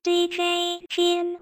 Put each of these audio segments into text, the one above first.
DJ Jim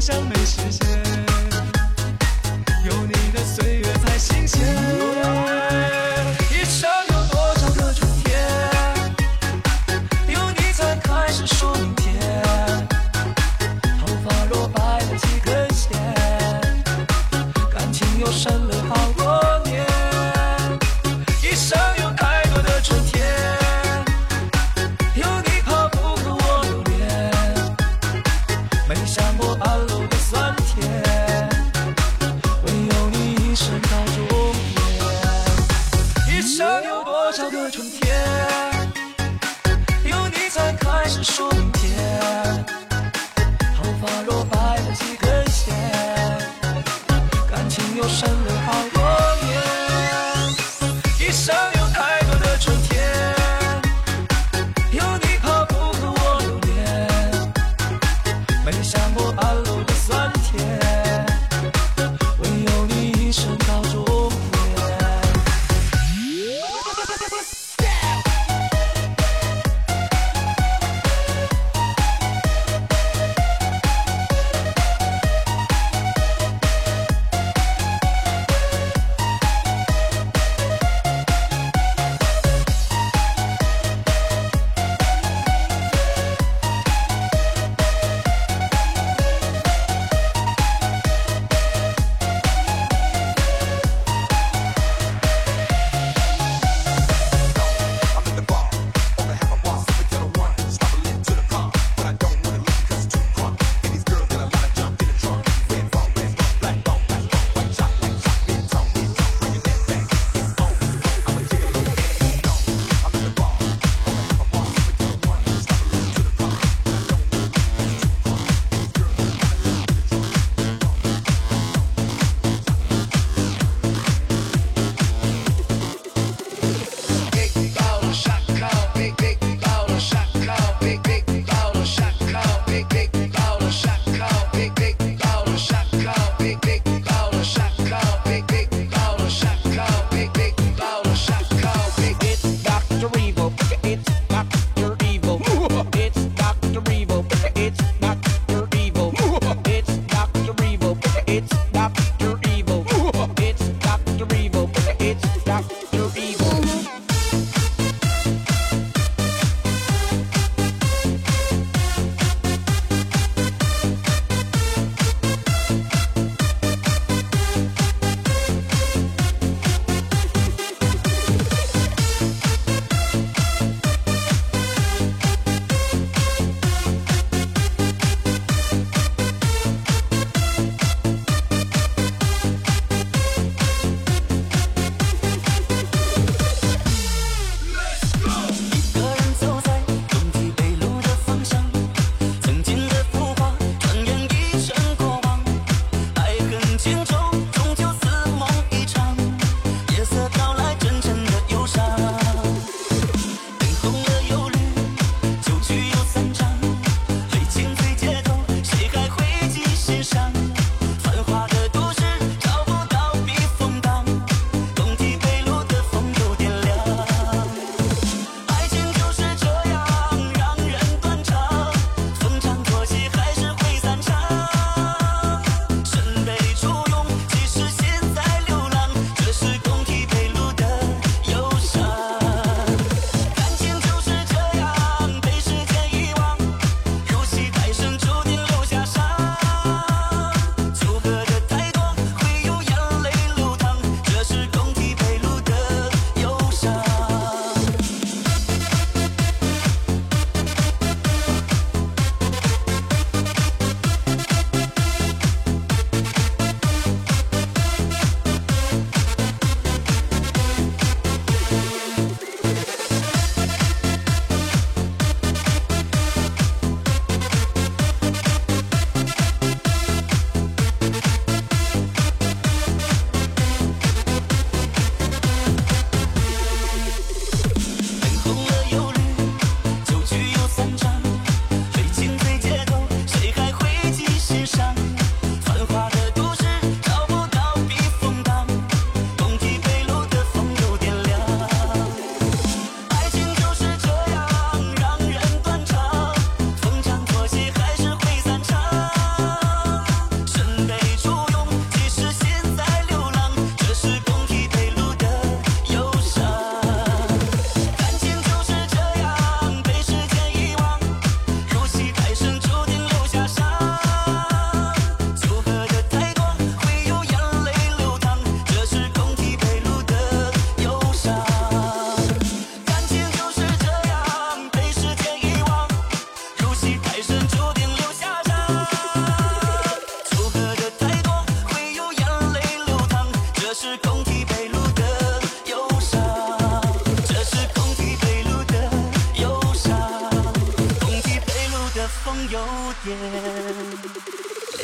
上没。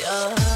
Oh.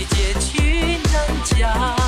没结局能讲